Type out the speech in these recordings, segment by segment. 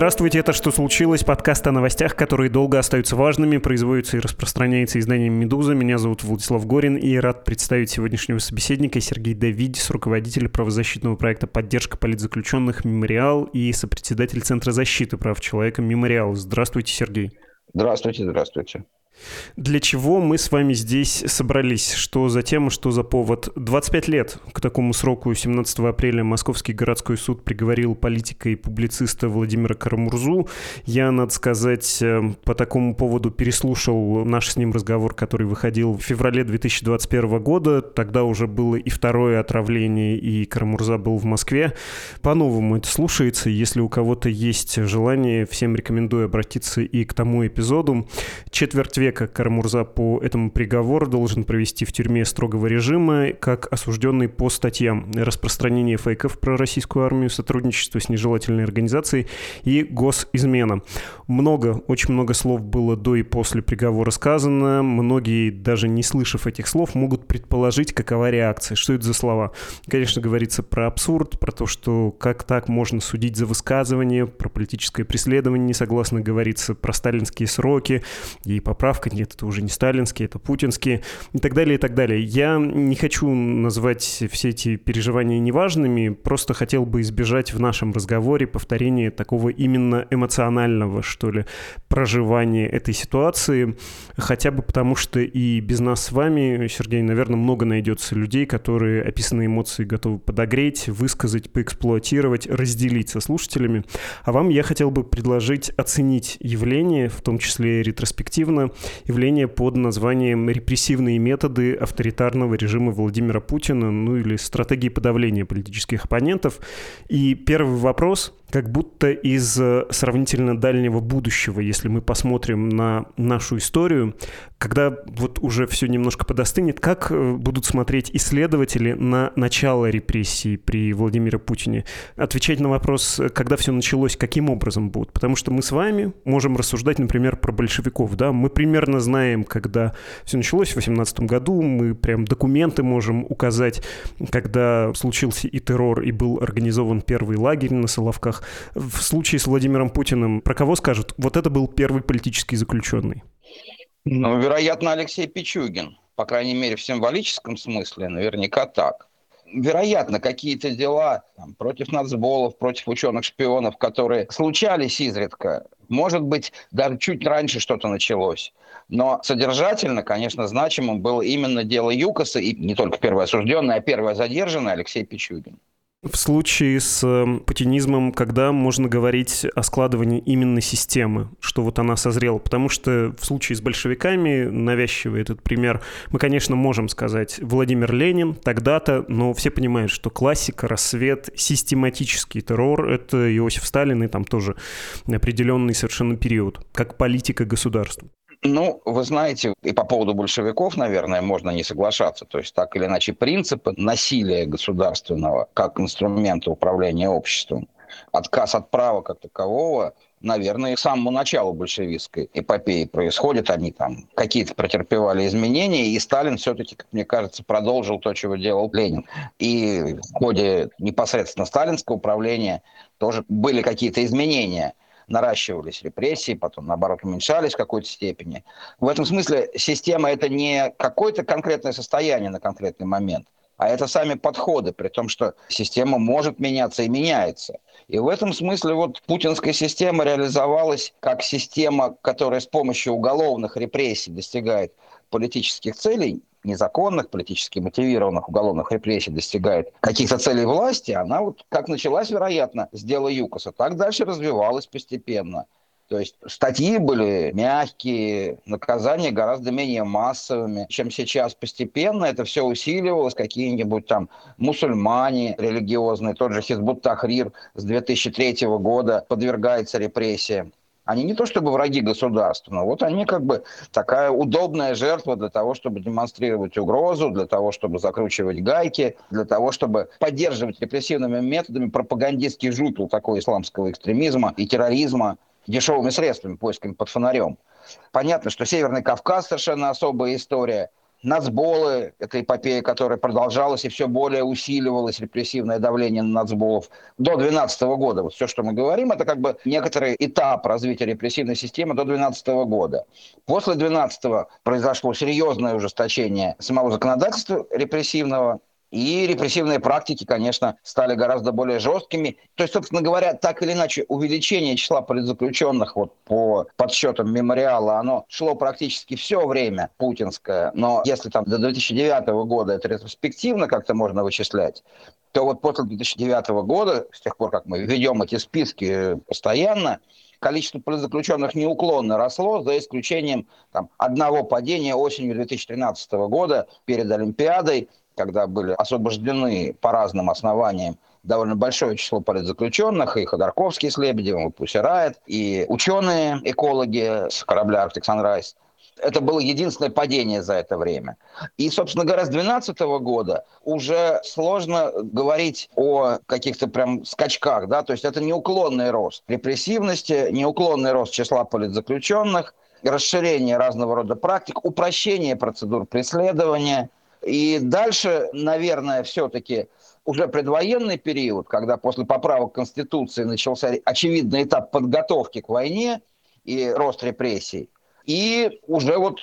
Здравствуйте, это «Что случилось?» Подкаст о новостях, которые долго остаются важными, производится и распространяется изданием «Медуза». Меня зовут Владислав Горин и рад представить сегодняшнего собеседника Сергей Давидис, руководитель правозащитного проекта «Поддержка политзаключенных. Мемориал» и сопредседатель Центра защиты прав человека «Мемориал». Здравствуйте, Сергей. Здравствуйте, здравствуйте. Для чего мы с вами здесь собрались? Что за тема, что за повод? 25 лет к такому сроку 17 апреля Московский городской суд приговорил политика и публициста Владимира Карамурзу. Я, надо сказать, э, по такому поводу переслушал наш с ним разговор, который выходил в феврале 2021 года. Тогда уже было и второе отравление, и Карамурза был в Москве. По-новому это слушается. Если у кого-то есть желание, всем рекомендую обратиться и к тому эпизоду. Четверть века Карамурза по этому приговору должен провести в тюрьме строгого режима, как осужденный по статьям распространение фейков про российскую армию, сотрудничество с нежелательной организацией и госизмена. Много, очень много слов было до и после приговора сказано. Многие, даже не слышав этих слов, могут предположить, какова реакция, что это за слова. Конечно, говорится про абсурд, про то, что как так можно судить за высказывание, про политическое преследование не согласно говорится, про сталинские сроки и поправки поправка, нет, это уже не сталинские, это путинские и так далее, и так далее. Я не хочу назвать все эти переживания неважными, просто хотел бы избежать в нашем разговоре повторения такого именно эмоционального, что ли, проживания этой ситуации, хотя бы потому, что и без нас с вами, Сергей, наверное, много найдется людей, которые описанные эмоции готовы подогреть, высказать, поэксплуатировать, разделить со слушателями. А вам я хотел бы предложить оценить явление, в том числе ретроспективно, явление под названием «Репрессивные методы авторитарного режима Владимира Путина», ну или «Стратегии подавления политических оппонентов». И первый вопрос, как будто из э, сравнительно дальнего будущего, если мы посмотрим на нашу историю, когда вот уже все немножко подостынет, как э, будут смотреть исследователи на начало репрессий при Владимире Путине? Отвечать на вопрос, когда все началось, каким образом будут? Потому что мы с вами можем рассуждать, например, про большевиков, да, мы примерно знаем, когда все началось в 18 году, мы прям документы можем указать, когда случился и террор, и был организован первый лагерь на Соловках, в случае с Владимиром Путиным про кого скажут? Вот это был первый политический заключенный. Ну, вероятно, Алексей Пичугин. По крайней мере, в символическом смысле наверняка так. Вероятно, какие-то дела там, против нацболов, против ученых-шпионов, которые случались изредка, может быть, даже чуть раньше что-то началось. Но содержательно, конечно, значимым было именно дело ЮКОСа, и не только первый осужденный, а первый задержанный Алексей Пичугин. В случае с эм, путинизмом, когда можно говорить о складывании именно системы, что вот она созрела? Потому что в случае с большевиками, навязчивый этот пример, мы, конечно, можем сказать Владимир Ленин тогда-то, но все понимают, что классика, рассвет, систематический террор — это Иосиф Сталин и там тоже определенный совершенно период, как политика государства. Ну, вы знаете, и по поводу большевиков, наверное, можно не соглашаться. То есть, так или иначе, принципы насилия государственного как инструмента управления обществом, отказ от права как такового, наверное, с самого начала большевистской эпопеи происходят. Они там какие-то претерпевали изменения, и Сталин все-таки, как мне кажется, продолжил то, чего делал Ленин. И в ходе непосредственно сталинского управления тоже были какие-то изменения – наращивались репрессии, потом, наоборот, уменьшались в какой-то степени. В этом смысле система – это не какое-то конкретное состояние на конкретный момент, а это сами подходы, при том, что система может меняться и меняется. И в этом смысле вот путинская система реализовалась как система, которая с помощью уголовных репрессий достигает политических целей, незаконных, политически мотивированных уголовных репрессий достигает каких-то целей власти, она вот как началась, вероятно, с дела ЮКОСа, так дальше развивалась постепенно. То есть статьи были мягкие, наказания гораздо менее массовыми, чем сейчас. Постепенно это все усиливалось. Какие-нибудь там мусульмане религиозные, тот же Хизбут Тахрир с 2003 года подвергается репрессиям. Они не то чтобы враги государства, но вот они как бы такая удобная жертва для того, чтобы демонстрировать угрозу, для того, чтобы закручивать гайки, для того, чтобы поддерживать репрессивными методами пропагандистский жупел такого исламского экстремизма и терроризма дешевыми средствами, поисками под фонарем. Понятно, что Северный Кавказ совершенно особая история. Нацболы, это эпопея, которая продолжалась и все более усиливалось репрессивное давление на нацболов до 2012 года. Вот все, что мы говорим, это как бы некоторый этап развития репрессивной системы до 2012 года. После 2012 произошло серьезное ужесточение самого законодательства репрессивного, и репрессивные практики, конечно, стали гораздо более жесткими. То есть, собственно говоря, так или иначе, увеличение числа политзаключенных вот по подсчетам мемориала, оно шло практически все время путинское. Но если там до 2009 года это ретроспективно как-то можно вычислять, то вот после 2009 года, с тех пор, как мы ведем эти списки постоянно, количество политзаключенных неуклонно росло, за исключением там, одного падения осенью 2013 года перед Олимпиадой, когда были освобождены по разным основаниям довольно большое число политзаключенных, и Ходорковский с Лебедевым, и Пусирает, и ученые-экологи с корабля «Арктик Санрайз». Это было единственное падение за это время. И, собственно говоря, с 2012 года уже сложно говорить о каких-то прям скачках, да, то есть это неуклонный рост репрессивности, неуклонный рост числа политзаключенных, расширение разного рода практик, упрощение процедур преследования – и дальше, наверное, все-таки уже предвоенный период, когда после поправок Конституции начался очевидный этап подготовки к войне и рост репрессий, и уже вот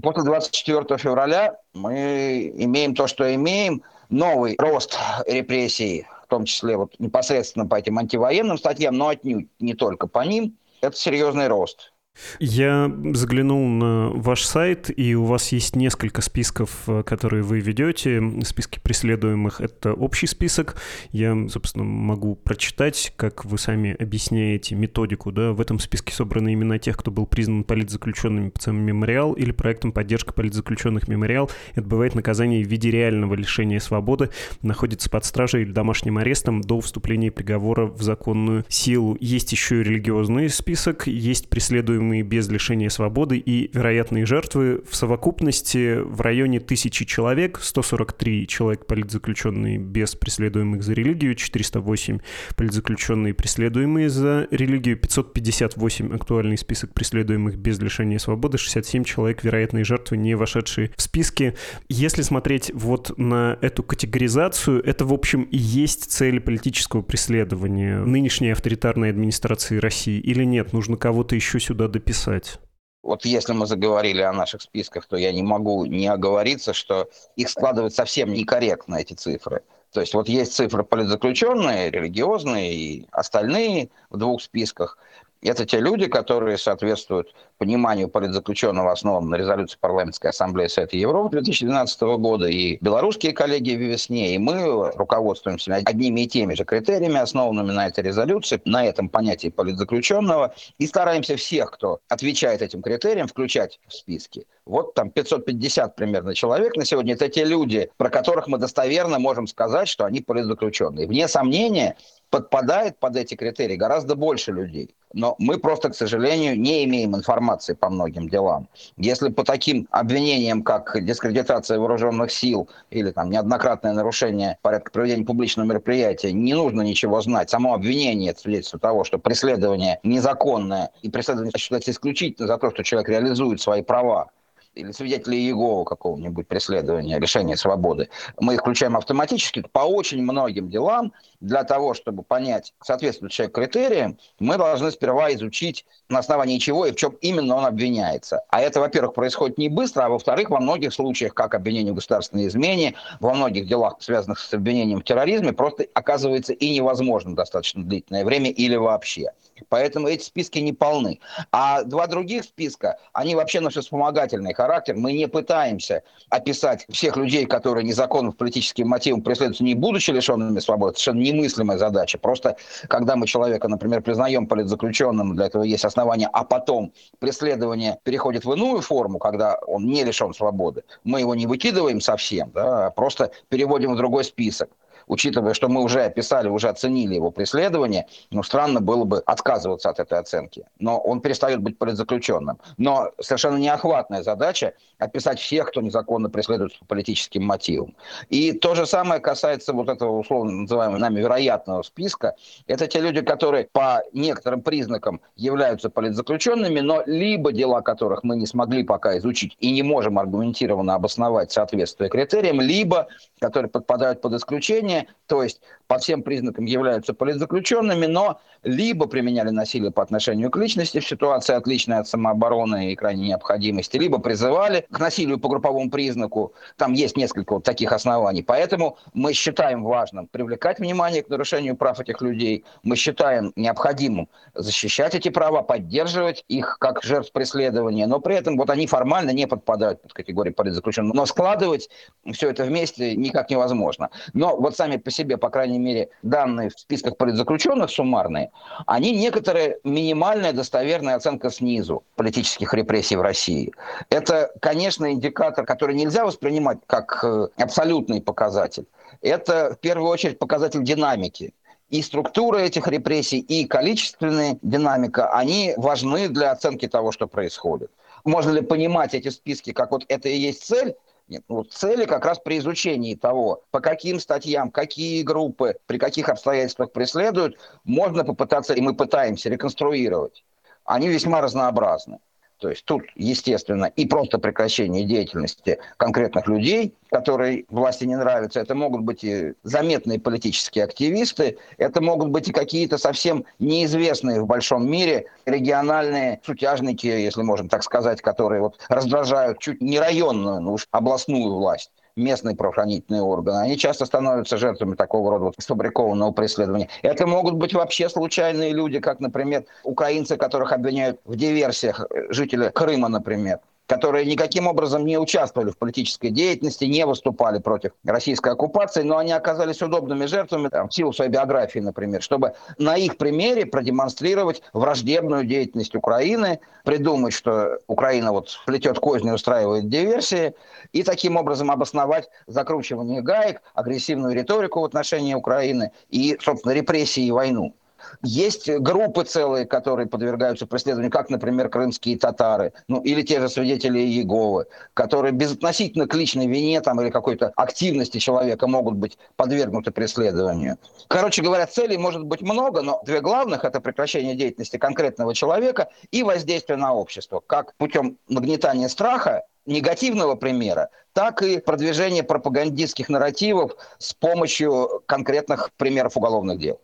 после 24 февраля мы имеем то, что имеем, новый рост репрессий, в том числе вот непосредственно по этим антивоенным статьям, но отнюдь не только по ним, это серьезный рост. Я заглянул на ваш сайт, и у вас есть несколько списков, э, которые вы ведете. Списки преследуемых — это общий список. Я, собственно, могу прочитать, как вы сами объясняете методику. Да? В этом списке собраны имена тех, кто был признан политзаключенными по целому мемориал или проектом поддержка политзаключенных мемориал. Это бывает наказание в виде реального лишения свободы, находится под стражей или домашним арестом до вступления приговора в законную силу. Есть еще и религиозный список, есть преследуемые преследуемые без лишения свободы и вероятные жертвы в совокупности в районе тысячи человек, 143 человек политзаключенные без преследуемых за религию, 408 политзаключенные преследуемые за религию, 558 актуальный список преследуемых без лишения свободы, 67 человек вероятные жертвы, не вошедшие в списки. Если смотреть вот на эту категоризацию, это, в общем, и есть цель политического преследования нынешней авторитарной администрации России или нет? Нужно кого-то еще сюда дописать? Вот если мы заговорили о наших списках, то я не могу не оговориться, что их складывать совсем некорректно, эти цифры. То есть вот есть цифры политзаключенные, религиозные и остальные в двух списках. Это те люди, которые соответствуют пониманию политзаключенного, основанного на резолюции Парламентской ассамблеи Совета Европы 2012 года, и белорусские коллеги в весне, и мы руководствуемся одними и теми же критериями, основанными на этой резолюции, на этом понятии политзаключенного, и стараемся всех, кто отвечает этим критериям, включать в списки. Вот там 550 примерно человек на сегодня. Это те люди, про которых мы достоверно можем сказать, что они политзаключенные. Вне сомнения, подпадает под эти критерии гораздо больше людей. Но мы просто, к сожалению, не имеем информации по многим делам. Если по таким обвинениям, как дискредитация вооруженных сил или там неоднократное нарушение порядка проведения публичного мероприятия, не нужно ничего знать. Само обвинение – свидетельство того, что преследование незаконное, и преследование считается исключительно за то, что человек реализует свои права или свидетели Иеговы какого-нибудь преследования, лишения свободы, мы их включаем автоматически по очень многим делам. Для того, чтобы понять, соответствует человек критериям, мы должны сперва изучить, на основании чего и в чем именно он обвиняется. А это, во-первых, происходит не быстро, а во-вторых, во многих случаях, как обвинение в государственной измене, во многих делах, связанных с обвинением в терроризме, просто оказывается и невозможно достаточно длительное время или вообще. Поэтому эти списки не полны. А два других списка, они вообще носят вспомогательный характер. Мы не пытаемся описать всех людей, которые незаконно политическим мотивам преследуются, не будучи лишенными свободы. Совершенно немыслимая задача. Просто когда мы человека, например, признаем политзаключенным, для этого есть основания, а потом преследование переходит в иную форму, когда он не лишен свободы, мы его не выкидываем совсем, да, а просто переводим в другой список учитывая, что мы уже описали, уже оценили его преследование, ну, странно было бы отказываться от этой оценки. Но он перестает быть политзаключенным. Но совершенно неохватная задача описать всех, кто незаконно преследуется по политическим мотивам. И то же самое касается вот этого условно называемого нами вероятного списка. Это те люди, которые по некоторым признакам являются политзаключенными, но либо дела которых мы не смогли пока изучить и не можем аргументированно обосновать соответствие критериям, либо которые подпадают под исключение, то есть по всем признакам являются политзаключенными, но либо применяли насилие по отношению к личности в ситуации отличной от самообороны и крайней необходимости, либо призывали к насилию по групповому признаку. Там есть несколько вот таких оснований. Поэтому мы считаем важным привлекать внимание к нарушению прав этих людей. Мы считаем необходимым защищать эти права, поддерживать их как жертв преследования, но при этом вот они формально не подпадают под категорию политзаключенных. Но складывать все это вместе никак невозможно. Но вот сами по себе, по крайней мере, данные в списках политзаключенных суммарные, они некоторые минимальная достоверная оценка снизу политических репрессий в России. Это, конечно, индикатор, который нельзя воспринимать как э, абсолютный показатель. Это, в первую очередь, показатель динамики и структура этих репрессий, и количественная динамика, они важны для оценки того, что происходит. Можно ли понимать эти списки, как вот это и есть цель? Нет, ну, цели как раз при изучении того, по каким статьям, какие группы, при каких обстоятельствах преследуют, можно попытаться, и мы пытаемся реконструировать. Они весьма разнообразны. То есть тут, естественно, и просто прекращение деятельности конкретных людей, которые власти не нравятся. Это могут быть и заметные политические активисты, это могут быть и какие-то совсем неизвестные в большом мире региональные сутяжники, если можно так сказать, которые вот раздражают чуть не районную, но уж областную власть местные правоохранительные органы, они часто становятся жертвами такого рода вот сфабрикованного преследования. Это могут быть вообще случайные люди, как, например, украинцы, которых обвиняют в диверсиях, э, жители Крыма, например которые никаким образом не участвовали в политической деятельности, не выступали против российской оккупации, но они оказались удобными жертвами там, в силу своей биографии, например, чтобы на их примере продемонстрировать враждебную деятельность Украины, придумать, что Украина вот плетет козни, устраивает диверсии, и таким образом обосновать закручивание гаек, агрессивную риторику в отношении Украины и, собственно, репрессии и войну. Есть группы целые, которые подвергаются преследованию, как, например, крымские татары, ну или те же свидетели Иеговы, которые безотносительно к личной вине там, или какой-то активности человека могут быть подвергнуты преследованию. Короче говоря, целей может быть много, но две главных – это прекращение деятельности конкретного человека и воздействие на общество, как путем нагнетания страха негативного примера, так и продвижение пропагандистских нарративов с помощью конкретных примеров уголовных дел.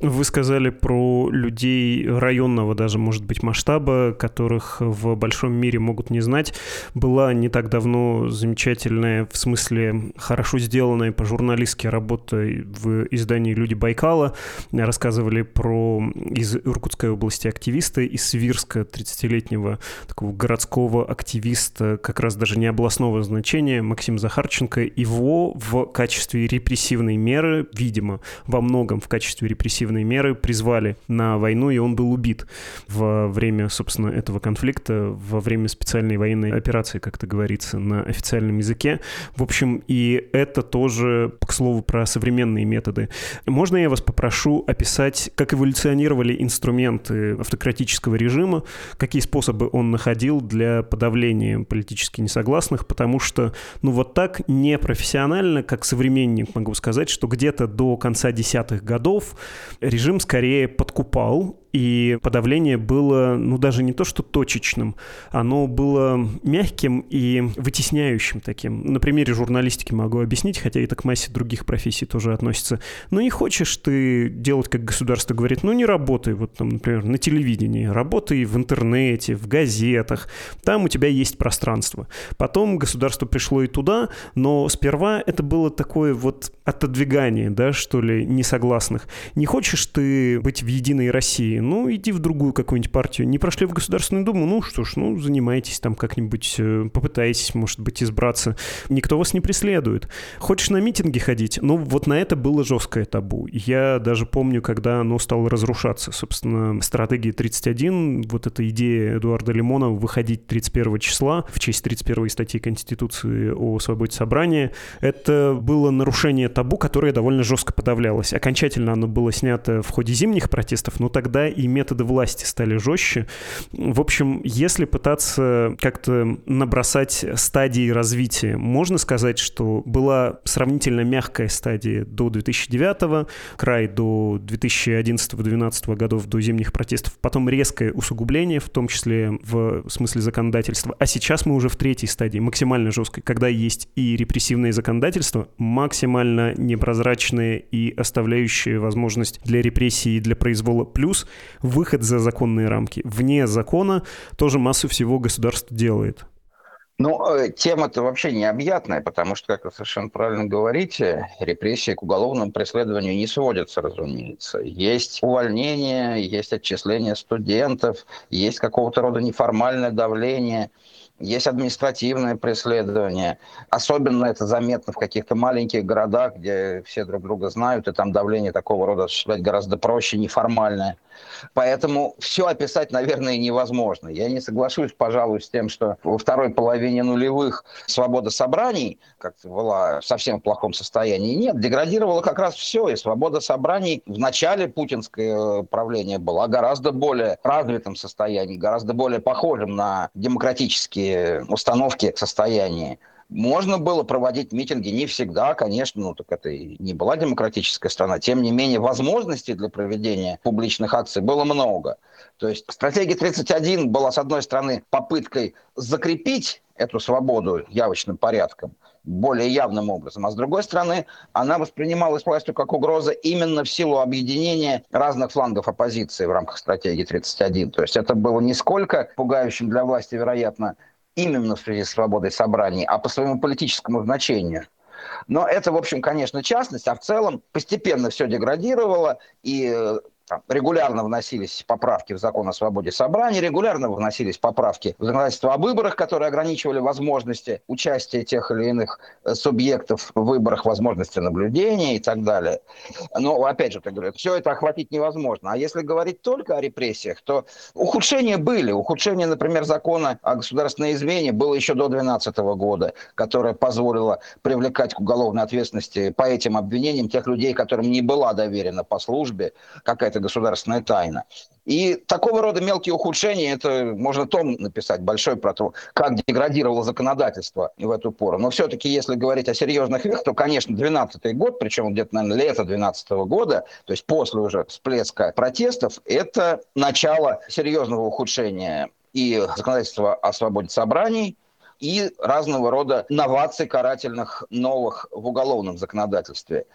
Вы сказали про людей районного даже, может быть, масштаба, которых в большом мире могут не знать. Была не так давно замечательная, в смысле, хорошо сделанная по-журналистски работа в издании «Люди Байкала». Рассказывали про из Иркутской области активиста, из Свирска, 30-летнего такого городского активиста, как раз даже не областного значения, Максим Захарченко. Его в качестве репрессивной меры, видимо, во многом в качестве репрессивной превентивные меры призвали на войну, и он был убит во время, собственно, этого конфликта, во время специальной военной операции, как это говорится на официальном языке. В общем, и это тоже, к слову, про современные методы. Можно я вас попрошу описать, как эволюционировали инструменты автократического режима, какие способы он находил для подавления политически несогласных, потому что, ну вот так непрофессионально, как современник могу сказать, что где-то до конца десятых годов режим скорее подкупал и подавление было, ну, даже не то, что точечным, оно было мягким и вытесняющим таким. На примере журналистики могу объяснить, хотя это к массе других профессий тоже относится. Ну, не хочешь ты делать, как государство говорит, ну, не работай, вот там, например, на телевидении, работай в интернете, в газетах, там у тебя есть пространство. Потом государство пришло и туда, но сперва это было такое вот отодвигание, да, что ли, несогласных. Не хочешь ты быть в Единой России, партии, ну, иди в другую какую-нибудь партию. Не прошли в Государственную Думу, ну что ж, ну, занимайтесь там как-нибудь, э, попытайтесь, может быть, избраться. Никто вас не преследует. Хочешь на митинги ходить? Ну, вот на это было жесткое табу. Я даже помню, когда оно стало разрушаться. Собственно, стратегия 31, вот эта идея Эдуарда Лимонова выходить 31 числа в честь 31 статьи Конституции о свободе собрания, это было нарушение табу, которое довольно жестко подавлялось. Окончательно оно было снято в ходе зимних протестов, но тогда и методы власти стали жестче. В общем, если пытаться как-то набросать стадии развития, можно сказать, что была сравнительно мягкая стадия до 2009, край до 2011-2012 годов, до зимних протестов, потом резкое усугубление, в том числе в смысле законодательства, а сейчас мы уже в третьей стадии, максимально жесткой, когда есть и репрессивное законодательство, максимально непрозрачное и оставляющее возможность для репрессий и для произвола, плюс выход за законные рамки. Вне закона тоже массу всего государство делает. Ну, э, тема-то вообще необъятная, потому что, как вы совершенно правильно говорите, репрессии к уголовному преследованию не сводятся, разумеется. Есть увольнение, есть отчисление студентов, есть какого-то рода неформальное давление – есть административное преследование. Особенно это заметно в каких-то маленьких городах, где все друг друга знают, и там давление такого рода осуществлять гораздо проще, неформальное. Поэтому все описать, наверное, невозможно. Я не соглашусь, пожалуй, с тем, что во второй половине нулевых свобода собраний как была в совсем плохом состоянии. Нет, деградировало как раз все. И свобода собраний в начале путинское правление была гораздо более развитом состоянии, гораздо более похожим на демократические установки состояния. Можно было проводить митинги, не всегда, конечно, ну так это и не была демократическая страна. Тем не менее, возможностей для проведения публичных акций было много. То есть стратегия 31 была, с одной стороны, попыткой закрепить эту свободу явочным порядком, более явным образом. А с другой стороны, она воспринималась властью как угроза именно в силу объединения разных флангов оппозиции в рамках стратегии 31. То есть это было не сколько пугающим для власти, вероятно, именно в связи с свободой собраний, а по своему политическому значению. Но это, в общем, конечно, частность, а в целом постепенно все деградировало, и э, там, регулярно вносились поправки в закон о свободе собраний, регулярно вносились поправки в законодательство о выборах, которые ограничивали возможности участия тех или иных э, субъектов в выборах, возможности наблюдения и так далее. Но, опять же, я говорю, все это охватить невозможно. А если говорить только о репрессиях, то ухудшения были. Ухудшение, например, закона о государственной измене было еще до 2012 года, которое позволило привлекать к уголовной ответственности по этим обвинениям тех людей, которым не была доверена по службе какая-то это государственная тайна. И такого рода мелкие ухудшения, это можно том написать большой про то, как деградировало законодательство в эту пору. Но все-таки, если говорить о серьезных вещах, то, конечно, 12 год, причем где-то, наверное, лето 12 года, то есть после уже всплеска протестов, это начало серьезного ухудшения и законодательства о свободе собраний, и разного рода новаций карательных новых в уголовном законодательстве.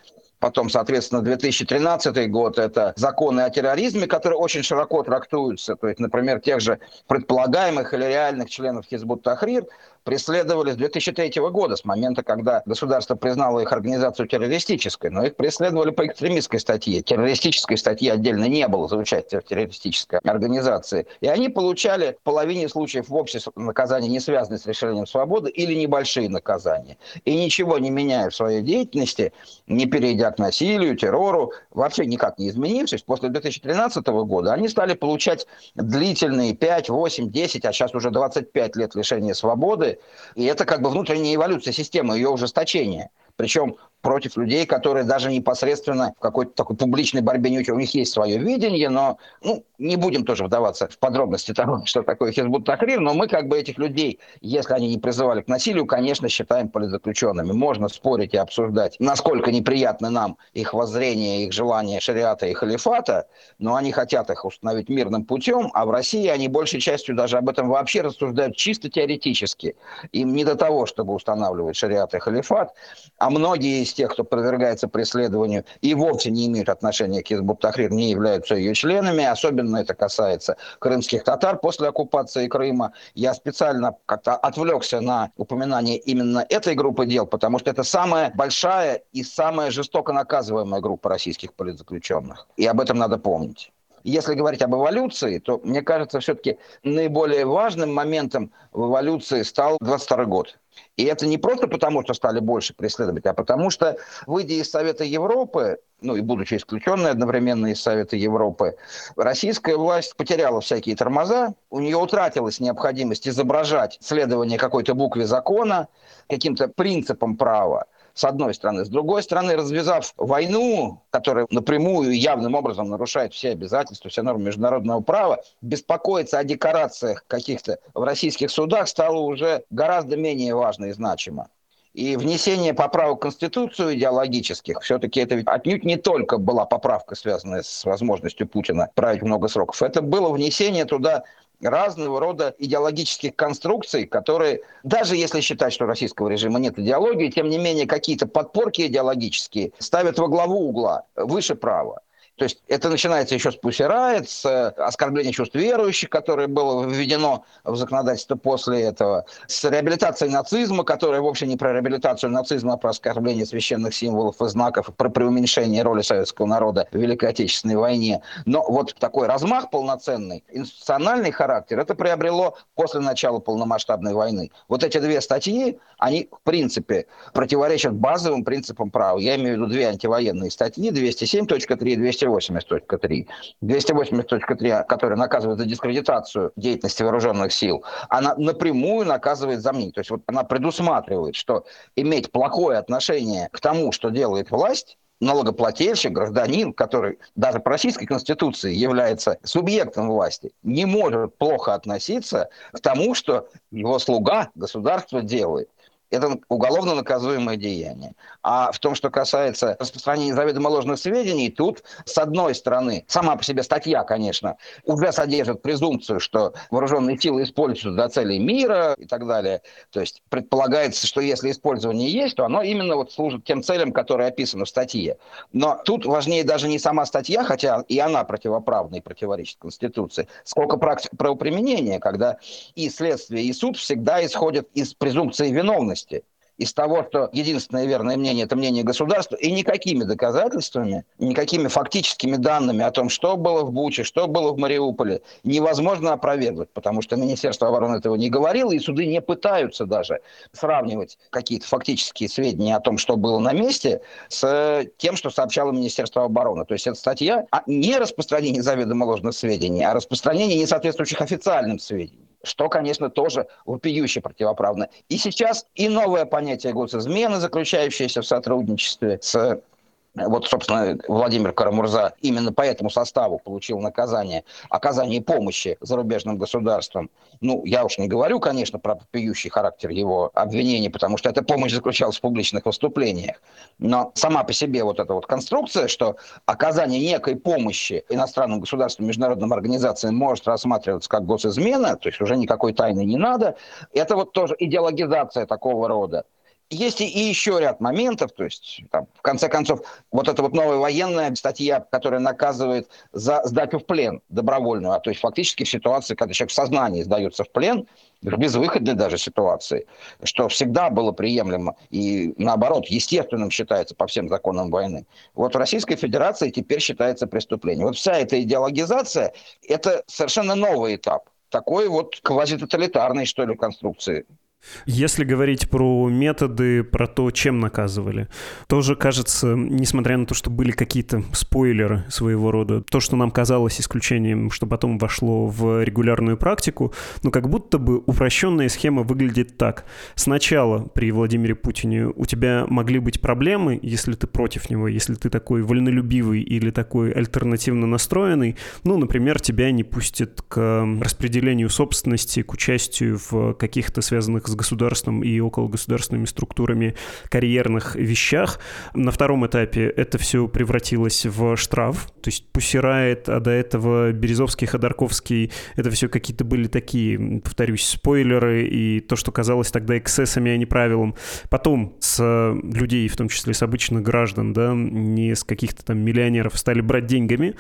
Потом, соответственно, 2013 год – это законы о терроризме, которые очень широко трактуются. То есть, например, тех же предполагаемых или реальных членов Хизбут Тахрир преследовали с 2003 года, с момента, когда государство признало их организацию террористической, но их преследовали по экстремистской статье. Террористической статьи отдельно не было за участие в террористической организации. И они получали в половине случаев в обществе наказания, не связанные с решением свободы, или небольшие наказания. И ничего не меняя в своей деятельности, не перейдя к насилию, террору, вообще никак не изменившись, после 2013 года они стали получать длительные 5, 8, 10, а сейчас уже 25 лет лишения свободы, и это как бы внутренняя эволюция системы, ее ужесточение. Причем против людей, которые даже непосредственно в какой-то такой публичной борьбе не учат. У них есть свое видение, но ну, не будем тоже вдаваться в подробности того, что такое Хизбут Тахрир, но мы как бы этих людей, если они не призывали к насилию, конечно, считаем политзаключенными. Можно спорить и обсуждать, насколько неприятны нам их воззрение, их желание шариата и халифата, но они хотят их установить мирным путем, а в России они большей частью даже об этом вообще рассуждают чисто теоретически. Им не до того, чтобы устанавливать шариат и халифат, а многие из тех, кто подвергается преследованию и вовсе не имеют отношения к Хизбут Тахрир, не являются ее членами. Особенно это касается крымских татар после оккупации Крыма. Я специально как-то отвлекся на упоминание именно этой группы дел, потому что это самая большая и самая жестоко наказываемая группа российских политзаключенных. И об этом надо помнить. Если говорить об эволюции, то, мне кажется, все-таки наиболее важным моментом в эволюции стал 22 год. И это не просто потому, что стали больше преследовать, а потому что, выйдя из Совета Европы, ну и будучи исключенной одновременно из Совета Европы, российская власть потеряла всякие тормоза, у нее утратилась необходимость изображать следование какой-то букве закона, каким-то принципам права с одной стороны. С другой стороны, развязав войну, которая напрямую и явным образом нарушает все обязательства, все нормы международного права, беспокоиться о декорациях каких-то в российских судах стало уже гораздо менее важно и значимо. И внесение поправок в Конституцию идеологических, все-таки это ведь отнюдь не только была поправка, связанная с возможностью Путина править много сроков. Это было внесение туда разного рода идеологических конструкций, которые, даже если считать, что российского режима нет идеологии, тем не менее какие-то подпорки идеологические ставят во главу угла, выше права. То есть это начинается еще с Пусирает, с э, оскорбления чувств верующих, которое было введено в законодательство после этого, с реабилитацией нацизма, которая вовсе не про реабилитацию нацизма, а про оскорбление священных символов и знаков, про преуменьшение роли советского народа в Великой Отечественной войне. Но вот такой размах полноценный, институциональный характер, это приобрело после начала полномасштабной войны. Вот эти две статьи, они в принципе противоречат базовым принципам права. Я имею в виду две антивоенные статьи, 207.3 и 200 280.3. 280.3, которая наказывает за дискредитацию деятельности вооруженных сил, она напрямую наказывает за мнение. То есть вот она предусматривает, что иметь плохое отношение к тому, что делает власть, налогоплательщик, гражданин, который даже по российской конституции является субъектом власти, не может плохо относиться к тому, что его слуга государство делает это уголовно наказуемое деяние. А в том, что касается распространения заведомо ложных сведений, тут, с одной стороны, сама по себе статья, конечно, уже содержит презумпцию, что вооруженные силы используются для целей мира и так далее. То есть предполагается, что если использование есть, то оно именно вот служит тем целям, которые описаны в статье. Но тут важнее даже не сама статья, хотя и она противоправна и противоречит Конституции, сколько практик правоприменения, когда и следствие, и суд всегда исходят из презумпции виновности власти, из того, что единственное верное мнение – это мнение государства, и никакими доказательствами, никакими фактическими данными о том, что было в Буче, что было в Мариуполе, невозможно опровергнуть, потому что Министерство обороны этого не говорило, и суды не пытаются даже сравнивать какие-то фактические сведения о том, что было на месте, с тем, что сообщало Министерство обороны. То есть эта статья о не распространении заведомо ложных сведений, а распространении несоответствующих официальным сведениям что, конечно, тоже вопиюще противоправно. И сейчас и новое понятие госизмены, заключающееся в сотрудничестве с вот, собственно, Владимир Карамурза именно по этому составу получил наказание оказание помощи зарубежным государствам. Ну, я уж не говорю, конечно, про пьющий характер его обвинений, потому что эта помощь заключалась в публичных выступлениях. Но сама по себе вот эта вот конструкция, что оказание некой помощи иностранным государствам, международным организациям может рассматриваться как госизмена, то есть уже никакой тайны не надо, это вот тоже идеологизация такого рода. Есть и еще ряд моментов, то есть, там, в конце концов, вот эта вот новая военная статья, которая наказывает за сдачу в плен добровольную, а то есть фактически в ситуации, когда человек в сознании сдается в плен, в безвыходной даже ситуации, что всегда было приемлемо и, наоборот, естественным считается по всем законам войны. Вот в Российской Федерации теперь считается преступлением. Вот вся эта идеологизация – это совершенно новый этап такой вот квазитоталитарной, что ли, конструкции если говорить про методы, про то, чем наказывали, тоже кажется, несмотря на то, что были какие-то спойлеры своего рода, то, что нам казалось исключением, что потом вошло в регулярную практику, ну как будто бы упрощенная схема выглядит так. Сначала при Владимире Путине у тебя могли быть проблемы, если ты против него, если ты такой вольнолюбивый или такой альтернативно настроенный, ну, например, тебя не пустят к распределению собственности, к участию в каких-то связанных с с государством и около государственными структурами карьерных вещах. На втором этапе это все превратилось в штраф, то есть Пусирает, а до этого Березовский, Ходорковский, это все какие-то были такие, повторюсь, спойлеры и то, что казалось тогда эксцессами, а не правилом. Потом с людей, в том числе с обычных граждан, да, не с каких-то там миллионеров, стали брать деньгами,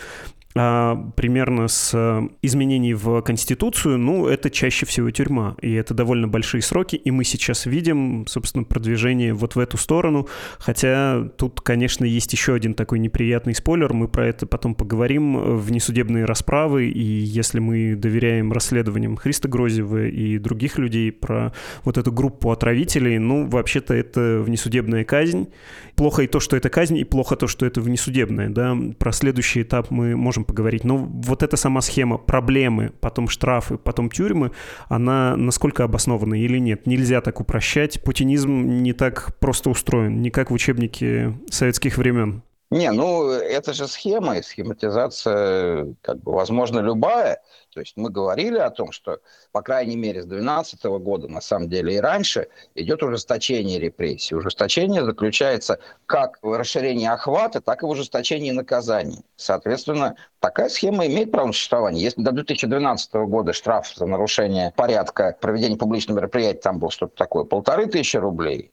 примерно с изменений в Конституцию, ну, это чаще всего тюрьма. И это довольно большие сроки, и мы сейчас видим, собственно, продвижение вот в эту сторону. Хотя тут, конечно, есть еще один такой неприятный спойлер, мы про это потом поговорим, внесудебные расправы, и если мы доверяем расследованиям Христа Грозева и других людей про вот эту группу отравителей, ну, вообще-то это внесудебная казнь. Плохо и то, что это казнь, и плохо то, что это внесудебная, да. Про следующий этап мы можем поговорить. Но вот эта сама схема проблемы, потом штрафы, потом тюрьмы, она насколько обоснована или нет? Нельзя так упрощать. Путинизм не так просто устроен, не как в учебнике советских времен. Не, ну это же схема, и схематизация, как бы, возможно, любая. То есть мы говорили о том, что, по крайней мере, с 2012 года, на самом деле и раньше, идет ужесточение репрессий. Ужесточение заключается как в расширении охвата, так и в ужесточении наказаний. Соответственно, такая схема имеет право на существование. Если до 2012 года штраф за нарушение порядка проведения публичного мероприятия там был что-то такое, полторы тысячи рублей,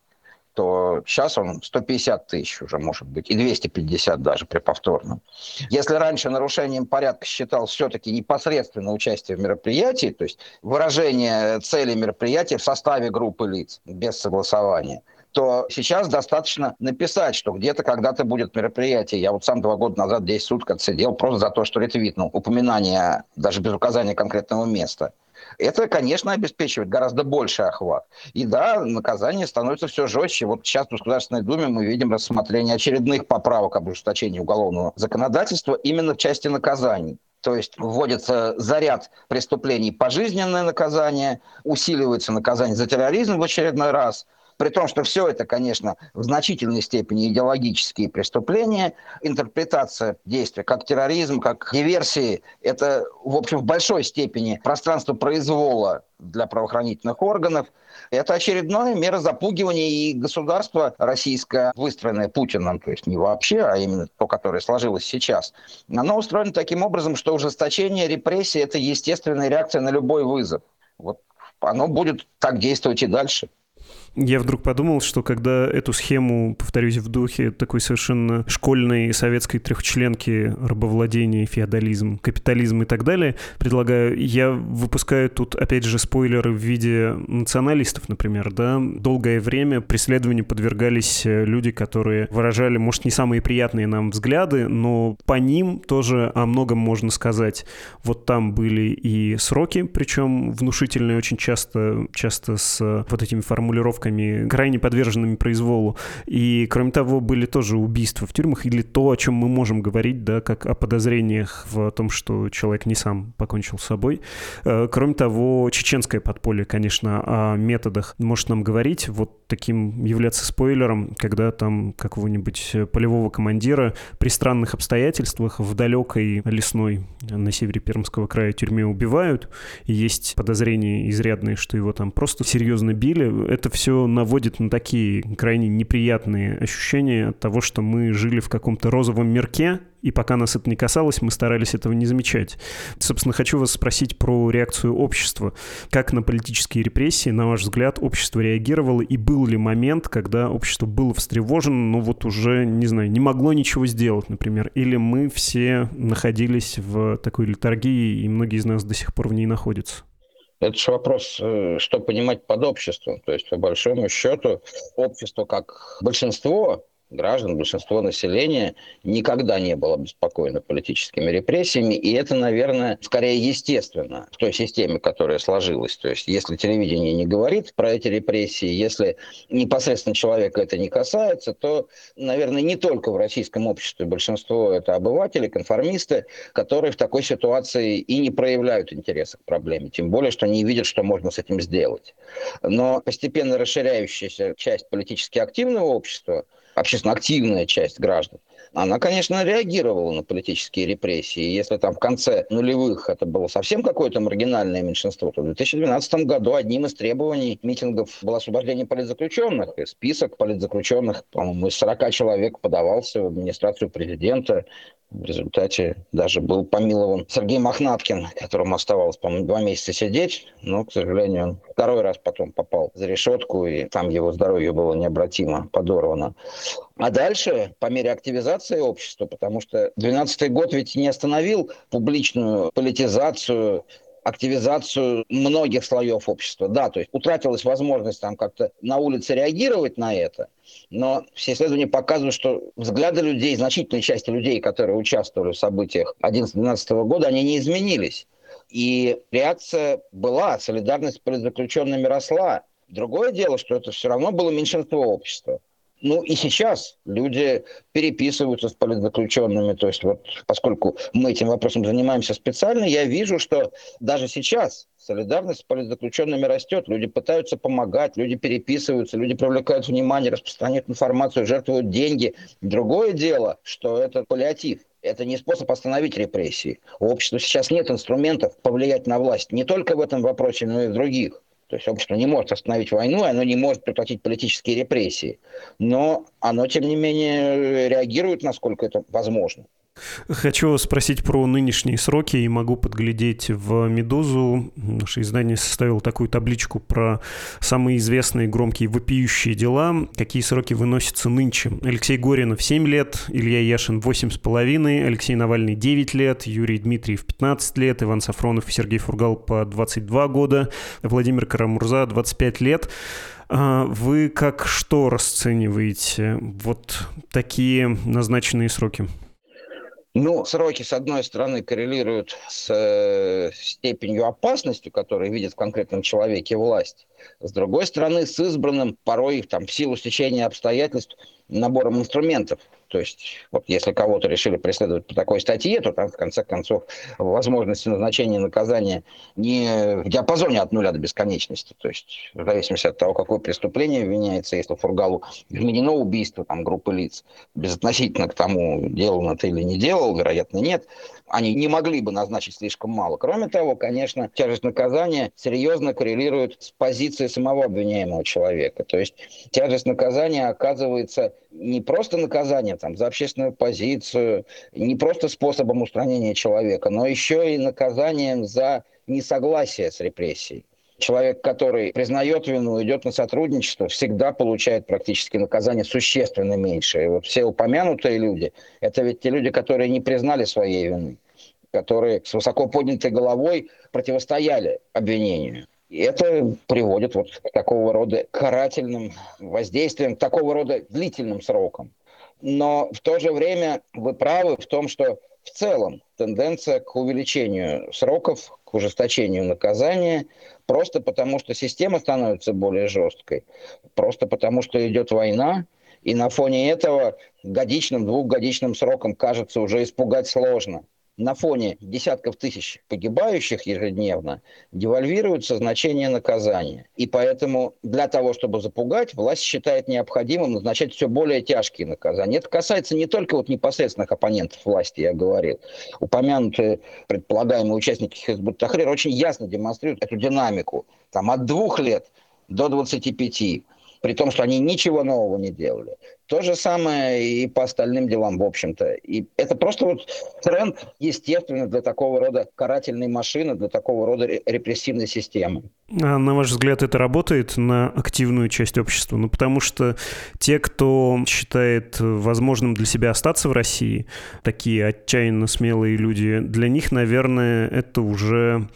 то сейчас он 150 тысяч уже может быть, и 250 даже при повторном. Если раньше нарушением порядка считал все-таки непосредственно участие в мероприятии, то есть выражение цели мероприятия в составе группы лиц без согласования, то сейчас достаточно написать, что где-то когда-то будет мероприятие. Я вот сам два года назад 10 суток отсидел просто за то, что ретвитнул упоминание, даже без указания конкретного места. Это, конечно, обеспечивает гораздо больший охват. И да, наказание становится все жестче. Вот сейчас в Государственной Думе мы видим рассмотрение очередных поправок об ужесточении уголовного законодательства именно в части наказаний. То есть вводится заряд преступлений пожизненное наказание, усиливается наказание за терроризм в очередной раз – при том, что все это, конечно, в значительной степени идеологические преступления, интерпретация действия как терроризм, как диверсии, это, в общем, в большой степени пространство произвола для правоохранительных органов. Это очередная мера запугивания и государство российское, выстроенное Путиным, то есть не вообще, а именно то, которое сложилось сейчас, оно устроено таким образом, что ужесточение репрессий – это естественная реакция на любой вызов. Вот оно будет так действовать и дальше. Я вдруг подумал, что когда эту схему, повторюсь, в духе такой совершенно школьной советской трехчленки рабовладения, феодализм, капитализм и так далее, предлагаю, я выпускаю тут, опять же, спойлеры в виде националистов, например, да. Долгое время преследованию подвергались э, люди, которые выражали, может, не самые приятные нам взгляды, но по ним тоже о многом можно сказать. Вот там были и сроки, причем внушительные очень часто, часто с вот этими формулировками формулировками, крайне подверженными произволу. И, кроме того, были тоже убийства в тюрьмах или то, о чем мы можем говорить, да, как о подозрениях в том, что человек не сам покончил с собой. Э, кроме того, чеченское подполье, конечно, о методах может нам говорить. Вот таким являться спойлером, когда там какого-нибудь полевого командира при странных обстоятельствах в далекой лесной на севере Пермского края тюрьме убивают. Есть подозрения изрядные, что его там просто серьезно били. Это все все наводит на такие крайне неприятные ощущения от того, что мы жили в каком-то розовом мирке, и пока нас это не касалось, мы старались этого не замечать. Собственно, хочу вас спросить про реакцию общества. Как на политические репрессии, на ваш взгляд, общество реагировало, и был ли момент, когда общество было встревожено, но вот уже, не знаю, не могло ничего сделать, например, или мы все находились в такой литургии, и многие из нас до сих пор в ней находятся? Это же вопрос, э, что понимать под обществом. То есть, по большому счету, общество как большинство граждан, большинство населения никогда не было обеспокоено политическими репрессиями, и это, наверное, скорее естественно в той системе, которая сложилась. То есть если телевидение не говорит про эти репрессии, если непосредственно человека это не касается, то, наверное, не только в российском обществе большинство это обыватели, конформисты, которые в такой ситуации и не проявляют интереса к проблеме, тем более, что не видят, что можно с этим сделать. Но постепенно расширяющаяся часть политически активного общества – общественно активная часть граждан, она, конечно, реагировала на политические репрессии. Если там в конце нулевых это было совсем какое-то маргинальное меньшинство, то в 2012 году одним из требований митингов было освобождение политзаключенных. И список политзаключенных, по-моему, из 40 человек подавался в администрацию президента. В результате даже был помилован Сергей Мохнаткин, которому оставалось, по-моему, два месяца сидеть, но, к сожалению, он второй раз потом попал за решетку, и там его здоровье было необратимо подорвано. А дальше, по мере активизации общества, потому что 2012 год ведь не остановил публичную политизацию, активизацию многих слоев общества. Да, то есть утратилась возможность там как-то на улице реагировать на это, но все исследования показывают, что взгляды людей, значительной части людей, которые участвовали в событиях 11-12 года, они не изменились. И реакция была, солидарность с политзаключенными росла. Другое дело, что это все равно было меньшинство общества. Ну и сейчас люди переписываются с политзаключенными. То есть вот поскольку мы этим вопросом занимаемся специально, я вижу, что даже сейчас солидарность с политзаключенными растет. Люди пытаются помогать, люди переписываются, люди привлекают внимание, распространяют информацию, жертвуют деньги. Другое дело, что это паллиатив. Это не способ остановить репрессии. У общества сейчас нет инструментов повлиять на власть. Не только в этом вопросе, но и в других. То есть общество не может остановить войну, оно не может прекратить политические репрессии. Но оно, тем не менее, реагирует, насколько это возможно. Хочу спросить про нынешние сроки и могу подглядеть в «Медузу». Наше издание составило такую табличку про самые известные громкие вопиющие дела. Какие сроки выносятся нынче? Алексей Горинов 7 лет, Илья Яшин 8,5, Алексей Навальный 9 лет, Юрий Дмитриев 15 лет, Иван Сафронов и Сергей Фургал по 22 года, Владимир Карамурза 25 лет. А вы как что расцениваете вот такие назначенные сроки? Ну, сроки, с одной стороны, коррелируют с э, степенью опасности, которую видит в конкретном человеке власть. С другой стороны, с избранным, порой там, в силу стечения обстоятельств, набором инструментов. То есть, вот если кого-то решили преследовать по такой статье, то там, в конце концов, возможности назначения наказания не в диапазоне от нуля до бесконечности. То есть, в зависимости от того, какое преступление обвиняется, если Фургалу вменено убийство там, группы лиц, безотносительно к тому, делал это или не делал, вероятно, нет, они не могли бы назначить слишком мало. Кроме того, конечно, тяжесть наказания серьезно коррелирует с позицией самого обвиняемого человека. То есть тяжесть наказания оказывается не просто наказанием там, за общественную позицию, не просто способом устранения человека, но еще и наказанием за несогласие с репрессией. Человек, который признает вину, идет на сотрудничество, всегда получает практически наказание существенно меньше. И вот все упомянутые люди, это ведь те люди, которые не признали своей вины, которые с высоко поднятой головой противостояли обвинению. И это приводит вот к такого рода карательным воздействиям, к такого рода длительным срокам. Но в то же время вы правы в том, что в целом тенденция к увеличению сроков, к ужесточению наказания, просто потому что система становится более жесткой, просто потому что идет война, и на фоне этого годичным, двухгодичным сроком кажется уже испугать сложно на фоне десятков тысяч погибающих ежедневно девальвируется значение наказания. И поэтому для того, чтобы запугать, власть считает необходимым назначать все более тяжкие наказания. Это касается не только вот непосредственных оппонентов власти, я говорил. Упомянутые предполагаемые участники Хизбут Тахрир очень ясно демонстрируют эту динамику. Там от двух лет до 25 при том, что они ничего нового не делали. То же самое и по остальным делам, в общем-то. И это просто вот тренд, естественно, для такого рода карательной машины, для такого рода репрессивной системы. А на ваш взгляд, это работает на активную часть общества? Ну, потому что те, кто считает возможным для себя остаться в России, такие отчаянно смелые люди, для них, наверное, это уже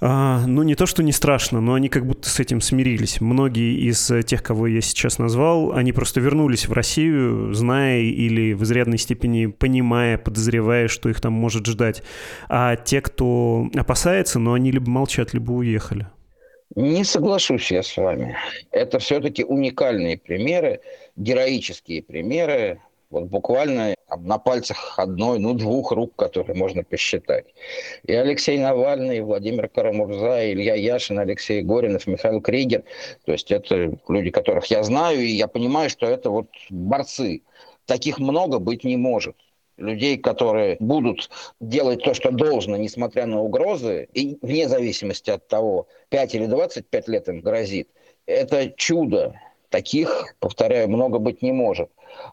а, ну, не то, что не страшно, но они как будто с этим смирились. Многие из тех, кого я сейчас назвал, они просто вернулись в Россию, зная или в изрядной степени понимая, подозревая, что их там может ждать. А те, кто опасается, но они либо молчат, либо уехали. Не соглашусь я с вами. Это все-таки уникальные примеры, героические примеры, вот буквально на пальцах одной, ну, двух рук, которые можно посчитать. И Алексей Навальный, и Владимир Карамурза, и Илья Яшин, Алексей Горинов, Михаил Кригер. То есть это люди, которых я знаю, и я понимаю, что это вот борцы. Таких много быть не может людей, которые будут делать то, что должно, несмотря на угрозы, и вне зависимости от того, 5 или 25 лет им грозит, это чудо. Таких, повторяю, много быть не может.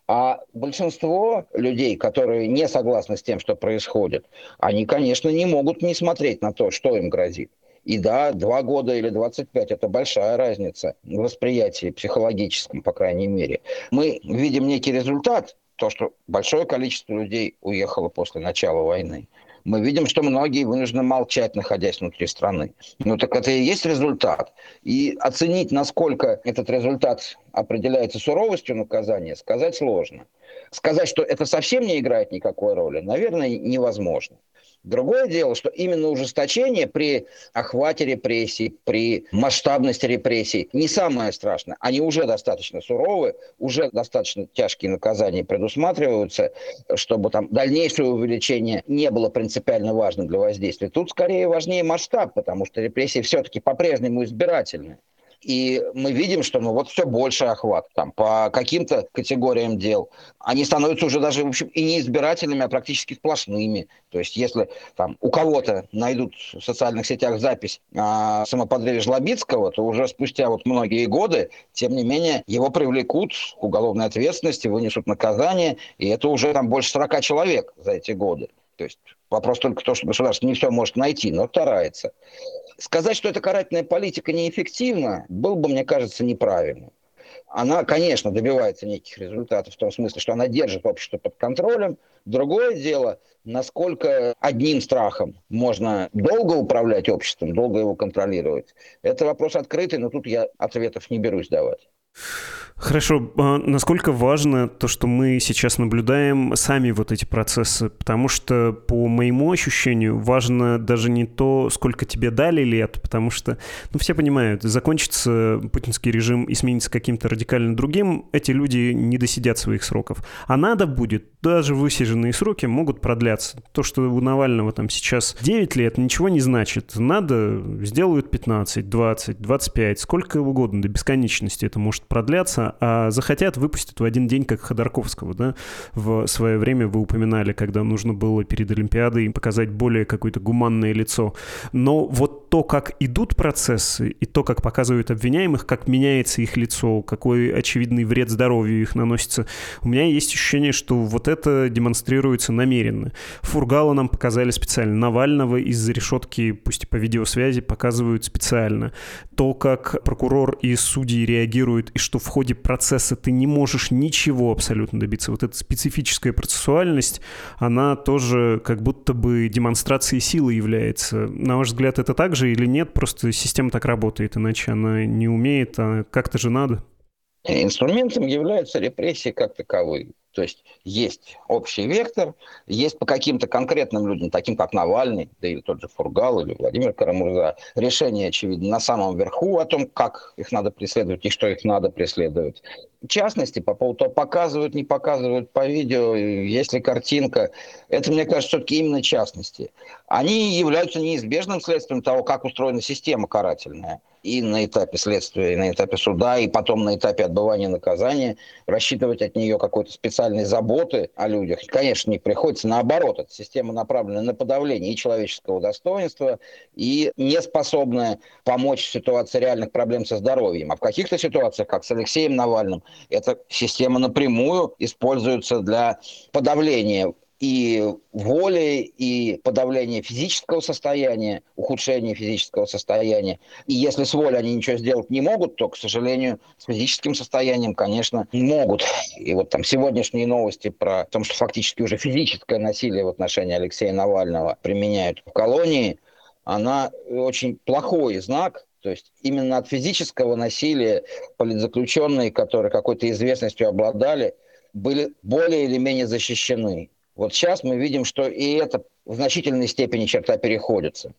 А большинство людей, которые не согласны с тем, что происходит, они, конечно, не могут не смотреть на то, что им грозит. И да, два года или 25 – это большая разница в восприятии психологическом, по крайней мере. Мы видим некий результат, то, что большое количество людей уехало после начала войны мы видим, что многие вынуждены молчать, находясь внутри страны. Ну так это и есть результат. И оценить, насколько этот результат определяется суровостью наказания, сказать сложно. Сказать, что это совсем не играет никакой роли, наверное, невозможно. Другое дело, что именно ужесточение при охвате репрессий, при масштабности репрессий не самое страшное. Они уже достаточно суровы, уже достаточно тяжкие наказания предусматриваются, чтобы там дальнейшее увеличение не было принципиально важным для воздействия. Тут скорее важнее масштаб, потому что репрессии все-таки по-прежнему избирательные. И мы видим, что ну, вот все больше охват там, по каким-то категориям дел. Они становятся уже даже в общем, и не избирательными, а практически сплошными. То есть если там, у кого-то найдут в социальных сетях запись о самоподрыве Жлобицкого, то уже спустя вот многие годы, тем не менее, его привлекут к уголовной ответственности, вынесут наказание, и это уже там больше 40 человек за эти годы. То есть вопрос только в том, что государство не все может найти, но старается. Сказать, что эта карательная политика неэффективна, было бы, мне кажется, неправильно. Она, конечно, добивается неких результатов в том смысле, что она держит общество под контролем. Другое дело, насколько одним страхом можно долго управлять обществом, долго его контролировать. Это вопрос открытый, но тут я ответов не берусь давать. Хорошо, а насколько важно то, что мы сейчас наблюдаем сами вот эти процессы? Потому что, по моему ощущению, важно даже не то, сколько тебе дали лет, потому что, ну, все понимают, закончится путинский режим и сменится каким-то радикально другим, эти люди не досидят своих сроков. А надо будет, даже высиженные сроки могут продляться. То, что у Навального там сейчас 9 лет, ничего не значит. Надо, сделают 15, 20, 25, сколько угодно, до бесконечности это может продляться, а захотят, выпустят в один день, как Ходорковского, да, в свое время вы упоминали, когда нужно было перед Олимпиадой показать более какое-то гуманное лицо. Но вот то, как идут процессы, и то, как показывают обвиняемых, как меняется их лицо, какой очевидный вред здоровью их наносится, у меня есть ощущение, что вот это демонстрируется намеренно. Фургала нам показали специально, Навального из-за решетки, пусть и по видеосвязи, показывают специально. То, как прокурор и судьи реагируют, и что в ходе процесса ты не можешь ничего абсолютно добиться. Вот эта специфическая процессуальность, она тоже как будто бы демонстрацией силы является. На ваш взгляд, это так же или нет? Просто система так работает, иначе она не умеет, а как-то же надо. Инструментом являются репрессии как таковые. То есть есть общий вектор, есть по каким-то конкретным людям, таким как Навальный, да или тот же Фургал, или Владимир Карамурза, решение, очевидно, на самом верху о том, как их надо преследовать и что их надо преследовать. В частности, по поводу того, показывают, не показывают по видео, есть ли картинка, это, мне кажется, все-таки именно частности. Они являются неизбежным следствием того, как устроена система карательная и на этапе следствия, и на этапе суда, и потом на этапе отбывания наказания, рассчитывать от нее какой-то специальной заботы о людях, конечно, не приходится. Наоборот, эта система направлена на подавление и человеческого достоинства, и не способная помочь в ситуации реальных проблем со здоровьем. А в каких-то ситуациях, как с Алексеем Навальным, эта система напрямую используется для подавления и воли, и подавление физического состояния, ухудшение физического состояния. И если с волей они ничего сделать не могут, то, к сожалению, с физическим состоянием, конечно, могут. И вот там сегодняшние новости про то, что фактически уже физическое насилие в отношении Алексея Навального применяют в колонии, она очень плохой знак, то есть именно от физического насилия политзаключенные, которые какой-то известностью обладали, были более или менее защищены. Вот сейчас мы видим, что и это в значительной степени черта переходится.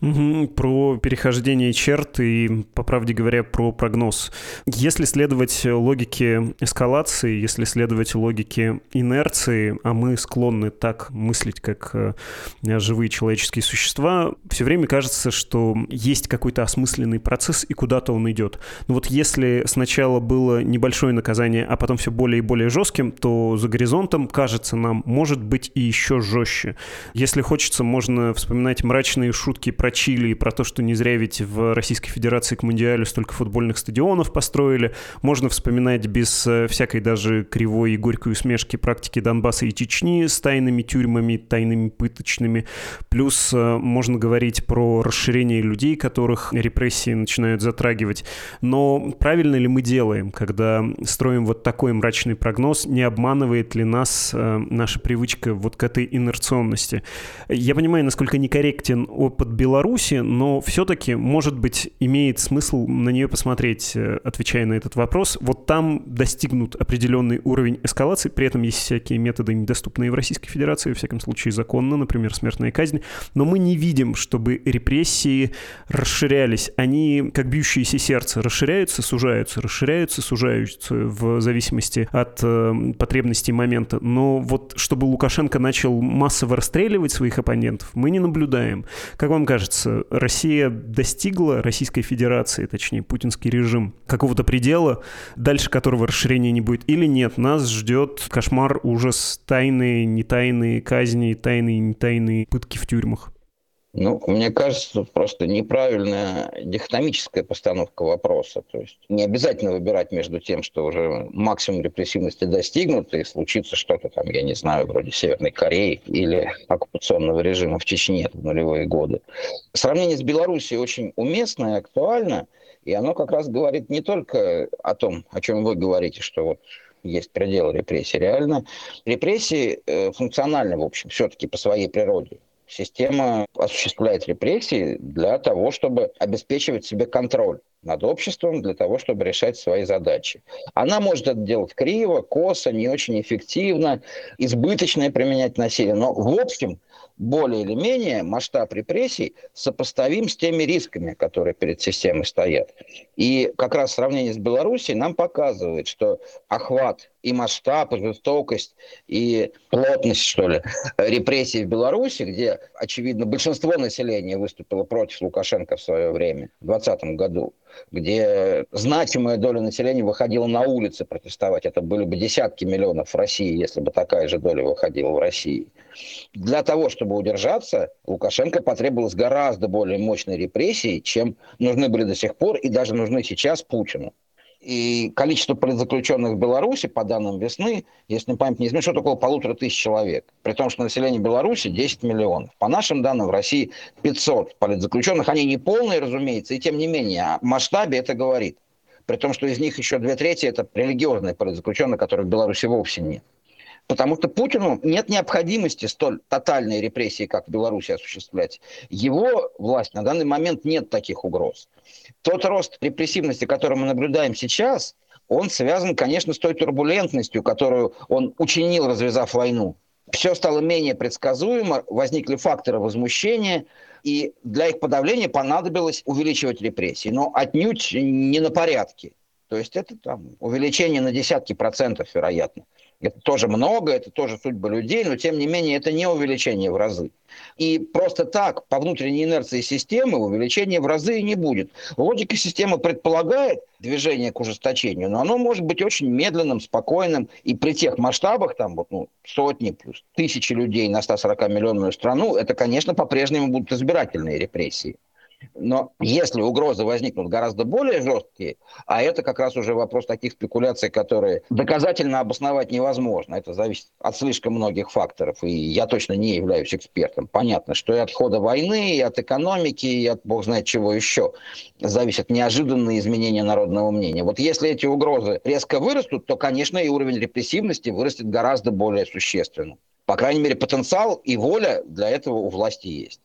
Про перехождение черт и, по правде говоря, про прогноз. Если следовать логике эскалации, если следовать логике инерции, а мы склонны так мыслить, как э, живые человеческие существа, все время кажется, что есть какой-то осмысленный процесс и куда-то он идет. Но вот если сначала было небольшое наказание, а потом все более и более жестким, то за горизонтом, кажется нам, может быть и еще жестче. Если хочется, можно вспоминать мрачные шутки шутки про Чили и про то, что не зря ведь в Российской Федерации к Мундиалю столько футбольных стадионов построили. Можно вспоминать без э, всякой даже кривой и горькой усмешки практики Донбасса и Чечни с тайными тюрьмами, тайными пыточными. Плюс э, можно говорить про расширение людей, которых репрессии начинают затрагивать. Но правильно ли мы делаем, когда строим вот такой мрачный прогноз, не обманывает ли нас э, наша привычка вот к этой инерционности? Я понимаю, насколько некорректен опыт Беларуси, но все-таки, может быть, имеет смысл на нее посмотреть, э, отвечая на этот вопрос. Вот там достигнут определенный уровень эскалации, при этом есть всякие методы, недоступные в Российской Федерации, во всяком случае законно, например, смертная казнь, но мы не видим, чтобы репрессии расширялись. Они, как бьющееся сердце, расширяются, сужаются, расширяются, сужаются в зависимости от э, потребностей момента. Но вот чтобы Лукашенко начал массово расстреливать своих оппонентов, мы не наблюдаем. Как вам кажется, Россия достигла, Российской Федерации, точнее, путинский режим, какого-то предела, дальше которого расширения не будет, или нет? Нас ждет кошмар, ужас, тайные, не тайные казни, тайные, не тайные пытки в тюрьмах. Ну, мне кажется, просто неправильная дихотомическая постановка вопроса. То есть не обязательно выбирать между тем, что уже максимум репрессивности достигнут, и случится что-то там, я не знаю, вроде Северной Кореи или оккупационного режима в Чечне в нулевые годы. Сравнение с Белоруссией очень уместно и актуально, и оно как раз говорит не только о том, о чем вы говорите, что вот есть пределы репрессий. Реально репрессии э, функциональны, в общем, все-таки по своей природе. Система осуществляет репрессии для того, чтобы обеспечивать себе контроль над обществом для того, чтобы решать свои задачи. Она может это делать криво, косо, не очень эффективно, избыточное применять насилие, но в общем более или менее масштаб репрессий сопоставим с теми рисками, которые перед системой стоят. И как раз сравнение с Белоруссией нам показывает, что охват и масштаб, и жестокость, и плотность, что ли, репрессий в Беларуси, где, очевидно, большинство населения выступило против Лукашенко в свое время, в 2020 году, где значимая доля населения выходила на улицы протестовать. Это были бы десятки миллионов в России, если бы такая же доля выходила в России. Для того, чтобы удержаться, Лукашенко потребовалось гораздо более мощной репрессии, чем нужны были до сих пор и даже нужны сейчас Путину. И количество политзаключенных в Беларуси, по данным весны, если не память не изменит, около полутора тысяч человек. При том, что население Беларуси 10 миллионов. По нашим данным, в России 500 политзаключенных. Они не полные, разумеется, и тем не менее, о масштабе это говорит. При том, что из них еще две трети – это религиозные политзаключенные, которых в Беларуси вовсе нет. Потому что Путину нет необходимости столь тотальной репрессии, как в Беларуси, осуществлять. Его власть на данный момент нет таких угроз. Тот рост репрессивности, который мы наблюдаем сейчас, он связан, конечно, с той турбулентностью, которую он учинил, развязав войну. Все стало менее предсказуемо, возникли факторы возмущения, и для их подавления понадобилось увеличивать репрессии, но отнюдь не на порядке. То есть это там увеличение на десятки процентов, вероятно. Это тоже много, это тоже судьба людей, но тем не менее это не увеличение в разы. И просто так, по внутренней инерции системы, увеличения в разы не будет. Логика системы предполагает движение к ужесточению, но оно может быть очень медленным, спокойным. И при тех масштабах, там вот, ну, сотни плюс тысячи людей на 140-миллионную страну, это, конечно, по-прежнему будут избирательные репрессии. Но если угрозы возникнут гораздо более жесткие, а это как раз уже вопрос таких спекуляций, которые доказательно обосновать невозможно. Это зависит от слишком многих факторов. И я точно не являюсь экспертом. Понятно, что и от хода войны, и от экономики, и от бог знает чего еще зависят неожиданные изменения народного мнения. Вот если эти угрозы резко вырастут, то, конечно, и уровень репрессивности вырастет гораздо более существенно. По крайней мере, потенциал и воля для этого у власти есть.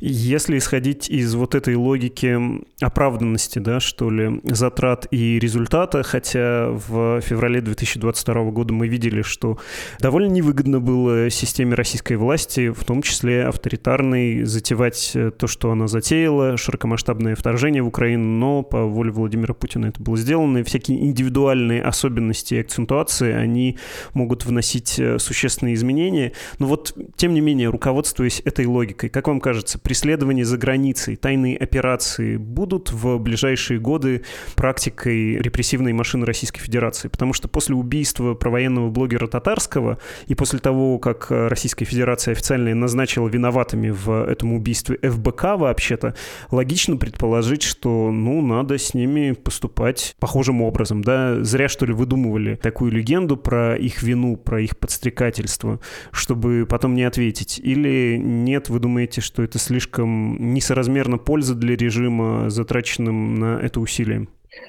Если исходить из вот этой логики оправданности, да, что ли, затрат и результата, хотя в феврале 2022 года мы видели, что довольно невыгодно было системе российской власти, в том числе авторитарной, затевать то, что она затеяла, широкомасштабное вторжение в Украину, но по воле Владимира Путина это было сделано, и всякие индивидуальные особенности и акцентуации, они могут вносить существенные изменения. Но вот, тем не менее, руководствуясь этой логикой, как вам кажется, кажется, преследование за границей, тайные операции будут в ближайшие годы практикой репрессивной машины Российской Федерации? Потому что после убийства провоенного блогера Татарского и после того, как Российская Федерация официально назначила виноватыми в этом убийстве ФБК вообще-то, логично предположить, что, ну, надо с ними поступать похожим образом, да? Зря, что ли, выдумывали такую легенду про их вину, про их подстрекательство, чтобы потом не ответить. Или нет, вы думаете, что это слишком несоразмерно польза для режима, затраченным на это усилие?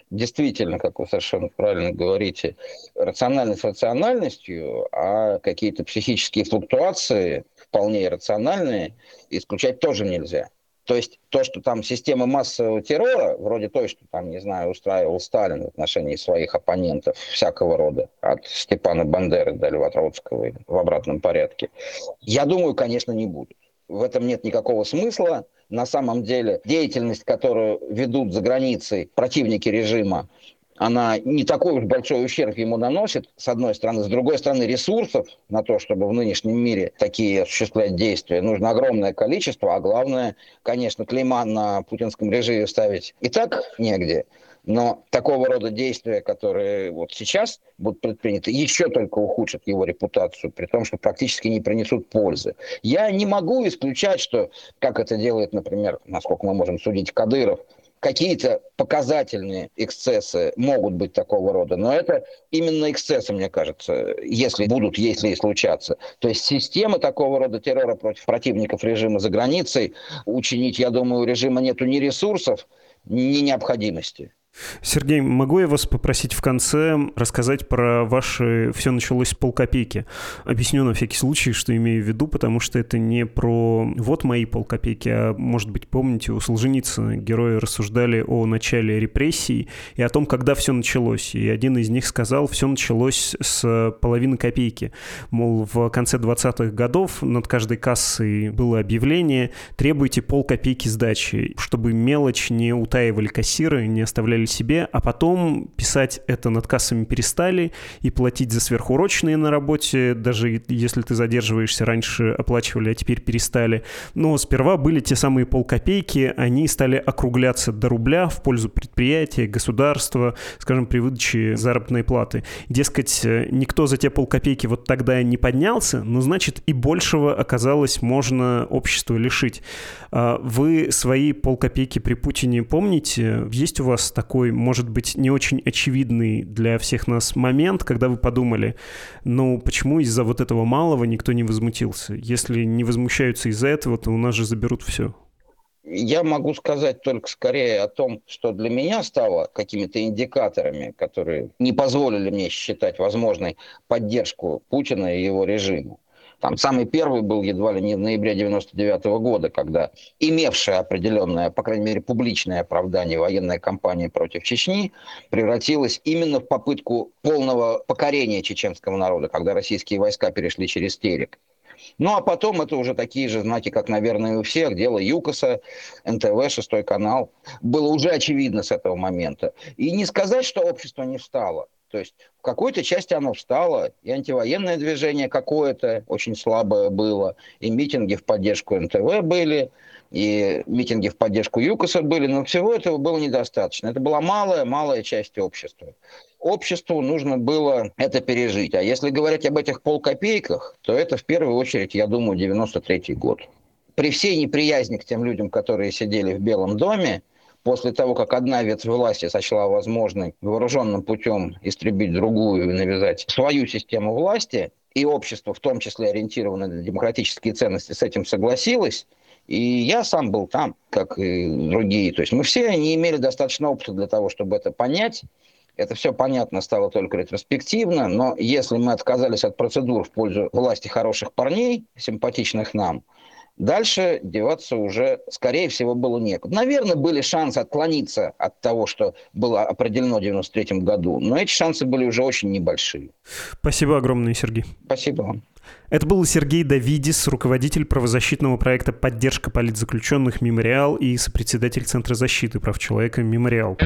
Действительно, как вы совершенно правильно говорите, рациональность рациональностью, а какие-то психические флуктуации, вполне иррациональные, исключать тоже нельзя. То есть то, что там система массового террора, вроде той, что там, не знаю, устраивал Сталин в отношении своих оппонентов всякого рода, от Степана Бандеры до Льва Троцкого в обратном порядке, я думаю, конечно, не будет. В этом нет никакого смысла. На самом деле деятельность, которую ведут за границей противники режима, она не такой уж большой ущерб ему наносит, с одной стороны. С другой стороны, ресурсов на то, чтобы в нынешнем мире такие осуществлять действия, нужно огромное количество, а главное, конечно, клейма на путинском режиме ставить и так негде. Но такого рода действия, которые вот сейчас будут предприняты, еще только ухудшат его репутацию, при том, что практически не принесут пользы. Я не могу исключать, что, как это делает, например, насколько мы можем судить, Кадыров, какие-то показательные эксцессы могут быть такого рода, но это именно эксцессы, мне кажется, если будут, если и случаться. То есть система такого рода террора против противников режима за границей учинить, я думаю, у режима нету ни ресурсов, ни необходимости. Сергей, могу я вас попросить в конце рассказать про ваши «Все началось с полкопейки»? Объясню на всякий случай, что имею в виду, потому что это не про «вот мои полкопейки», а, может быть, помните, у Солженицына герои рассуждали о начале репрессий и о том, когда все началось. И один из них сказал, все началось с половины копейки. Мол, в конце 20-х годов над каждой кассой было объявление «требуйте полкопейки сдачи», чтобы мелочь не утаивали кассиры, не оставляли оставили себе, а потом писать это над кассами перестали и платить за сверхурочные на работе, даже если ты задерживаешься, раньше оплачивали, а теперь перестали. Но сперва были те самые полкопейки, они стали округляться до рубля в пользу предприятия, государства, скажем, при выдаче заработной платы. Дескать, никто за те полкопейки вот тогда не поднялся, но значит и большего оказалось можно общество лишить. А вы свои полкопейки при Путине помните? Есть у вас такой такой, может быть, не очень очевидный для всех нас момент, когда вы подумали, ну, почему из-за вот этого малого никто не возмутился? Если не возмущаются из-за этого, то у нас же заберут все. Я могу сказать только скорее о том, что для меня стало какими-то индикаторами, которые не позволили мне считать возможной поддержку Путина и его режима. Там самый первый был едва ли не в ноябре 99 года, когда имевшая определенное, по крайней мере, публичное оправдание военная кампания против Чечни превратилась именно в попытку полного покорения чеченского народа, когда российские войска перешли через Терек. Ну а потом это уже такие же знаки, как, наверное, у всех. Дело ЮКОСа, НТВ, шестой канал. Было уже очевидно с этого момента. И не сказать, что общество не встало. То есть в какой-то части оно встало, и антивоенное движение какое-то очень слабое было, и митинги в поддержку НТВ были, и митинги в поддержку ЮКОСа были, но всего этого было недостаточно. Это была малая-малая часть общества. Обществу нужно было это пережить. А если говорить об этих полкопейках, то это в первую очередь, я думаю, 93 год. При всей неприязни к тем людям, которые сидели в Белом доме, после того, как одна ветвь власти сочла возможной вооруженным путем истребить другую и навязать свою систему власти, и общество, в том числе ориентированное на демократические ценности, с этим согласилось, и я сам был там, как и другие. То есть мы все не имели достаточно опыта для того, чтобы это понять. Это все понятно стало только ретроспективно, но если мы отказались от процедур в пользу власти хороших парней, симпатичных нам, Дальше деваться уже, скорее всего, было некуда. Наверное, были шансы отклониться от того, что было определено в 93 году, но эти шансы были уже очень небольшие. Спасибо огромное, Сергей. Спасибо вам. Это был Сергей Давидис, руководитель правозащитного проекта «Поддержка политзаключенных Мемориал» и сопредседатель Центра защиты прав человека «Мемориал».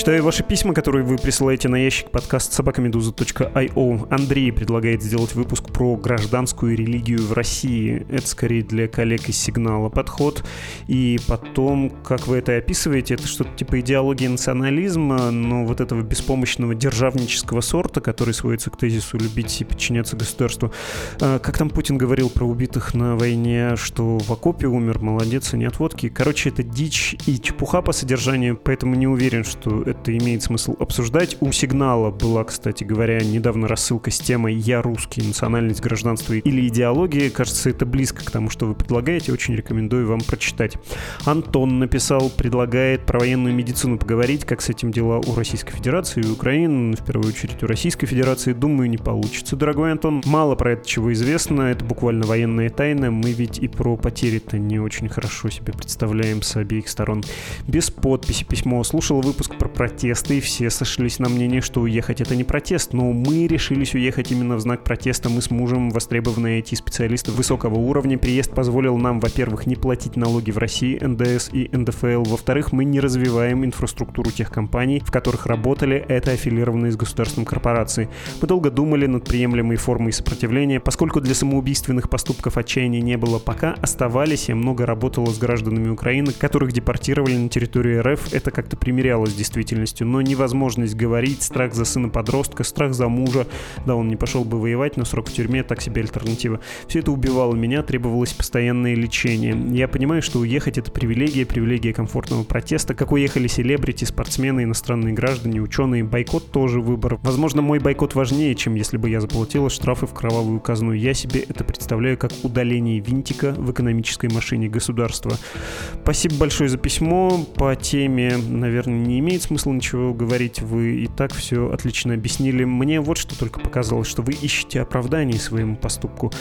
Читаю ваши письма, которые вы присылаете на ящик подкаст собакамедуза.io. Андрей предлагает сделать выпуск про гражданскую религию в России. Это скорее для коллег из сигнала подход. И потом, как вы это описываете, это что-то типа идеологии национализма, но вот этого беспомощного державнического сорта, который сводится к тезису любить и подчиняться государству. А, как там Путин говорил про убитых на войне, что в окопе умер, молодец, и не от водки. Короче, это дичь и чепуха по содержанию, поэтому не уверен, что это имеет смысл обсуждать. У «Сигнала» была, кстати говоря, недавно рассылка с темой «Я русский. Национальность, гражданство или идеология». Кажется, это близко к тому, что вы предлагаете. Очень рекомендую вам прочитать. Антон написал, предлагает про военную медицину поговорить, как с этим дела у Российской Федерации и Украины. В первую очередь у Российской Федерации, думаю, не получится. Дорогой Антон, мало про это чего известно. Это буквально военная тайна. Мы ведь и про потери-то не очень хорошо себе представляем с обеих сторон. Без подписи письмо. Слушал выпуск про протесты, и все сошлись на мнение, что уехать это не протест, но мы решились уехать именно в знак протеста. Мы с мужем востребованные IT-специалисты высокого уровня. Приезд позволил нам, во-первых, не платить налоги в России, НДС и НДФЛ. Во-вторых, мы не развиваем инфраструктуру тех компаний, в которых работали, это аффилированные с государством корпорации. Мы долго думали над приемлемой формой сопротивления, поскольку для самоубийственных поступков отчаяния не было пока, оставались, я много работала с гражданами Украины, которых депортировали на территорию РФ, это как-то примерялось действительно действительностью, но невозможность говорить, страх за сына подростка, страх за мужа, да, он не пошел бы воевать, но срок в тюрьме так себе альтернатива. Все это убивало меня, требовалось постоянное лечение. Я понимаю, что уехать это привилегия, привилегия комфортного протеста, как уехали селебрити, спортсмены, иностранные граждане, ученые, бойкот тоже выбор. Возможно, мой бойкот важнее, чем если бы я заплатила штрафы в кровавую казну. Я себе это представляю как удаление винтика в экономической машине государства. Спасибо большое за письмо. По теме, наверное, не имеет смысла ничего говорить, вы и так все отлично объяснили. Мне вот что только показалось, что вы ищете оправдание своему поступку.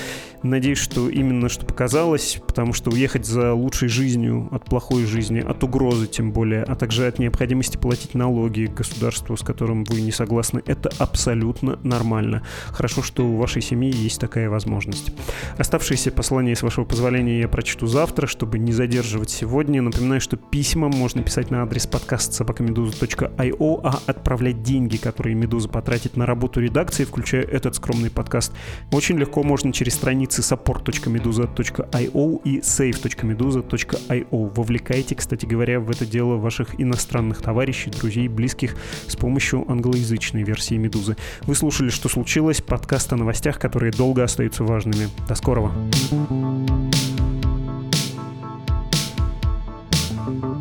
Надеюсь, что именно что показалось, потому что уехать за лучшей жизнью от плохой жизни, от угрозы тем более, а также от необходимости платить налоги государству, с которым вы не согласны, это абсолютно нормально. Хорошо, что у вашей семьи есть такая возможность. Оставшиеся послания, с вашего позволения, я прочту завтра, чтобы не задерживать сегодня. Напоминаю, что письма можно писать на адрес подкаста собакамедуза podster.io, а отправлять деньги, которые «Медуза» потратит на работу редакции, включая этот скромный подкаст, очень легко можно через страницы support.meduza.io и save.meduza.io. Вовлекайте, кстати говоря, в это дело ваших иностранных товарищей, друзей, близких с помощью англоязычной версии «Медузы». Вы слушали «Что случилось?» подкаст о новостях, которые долго остаются важными. До скорого! thank you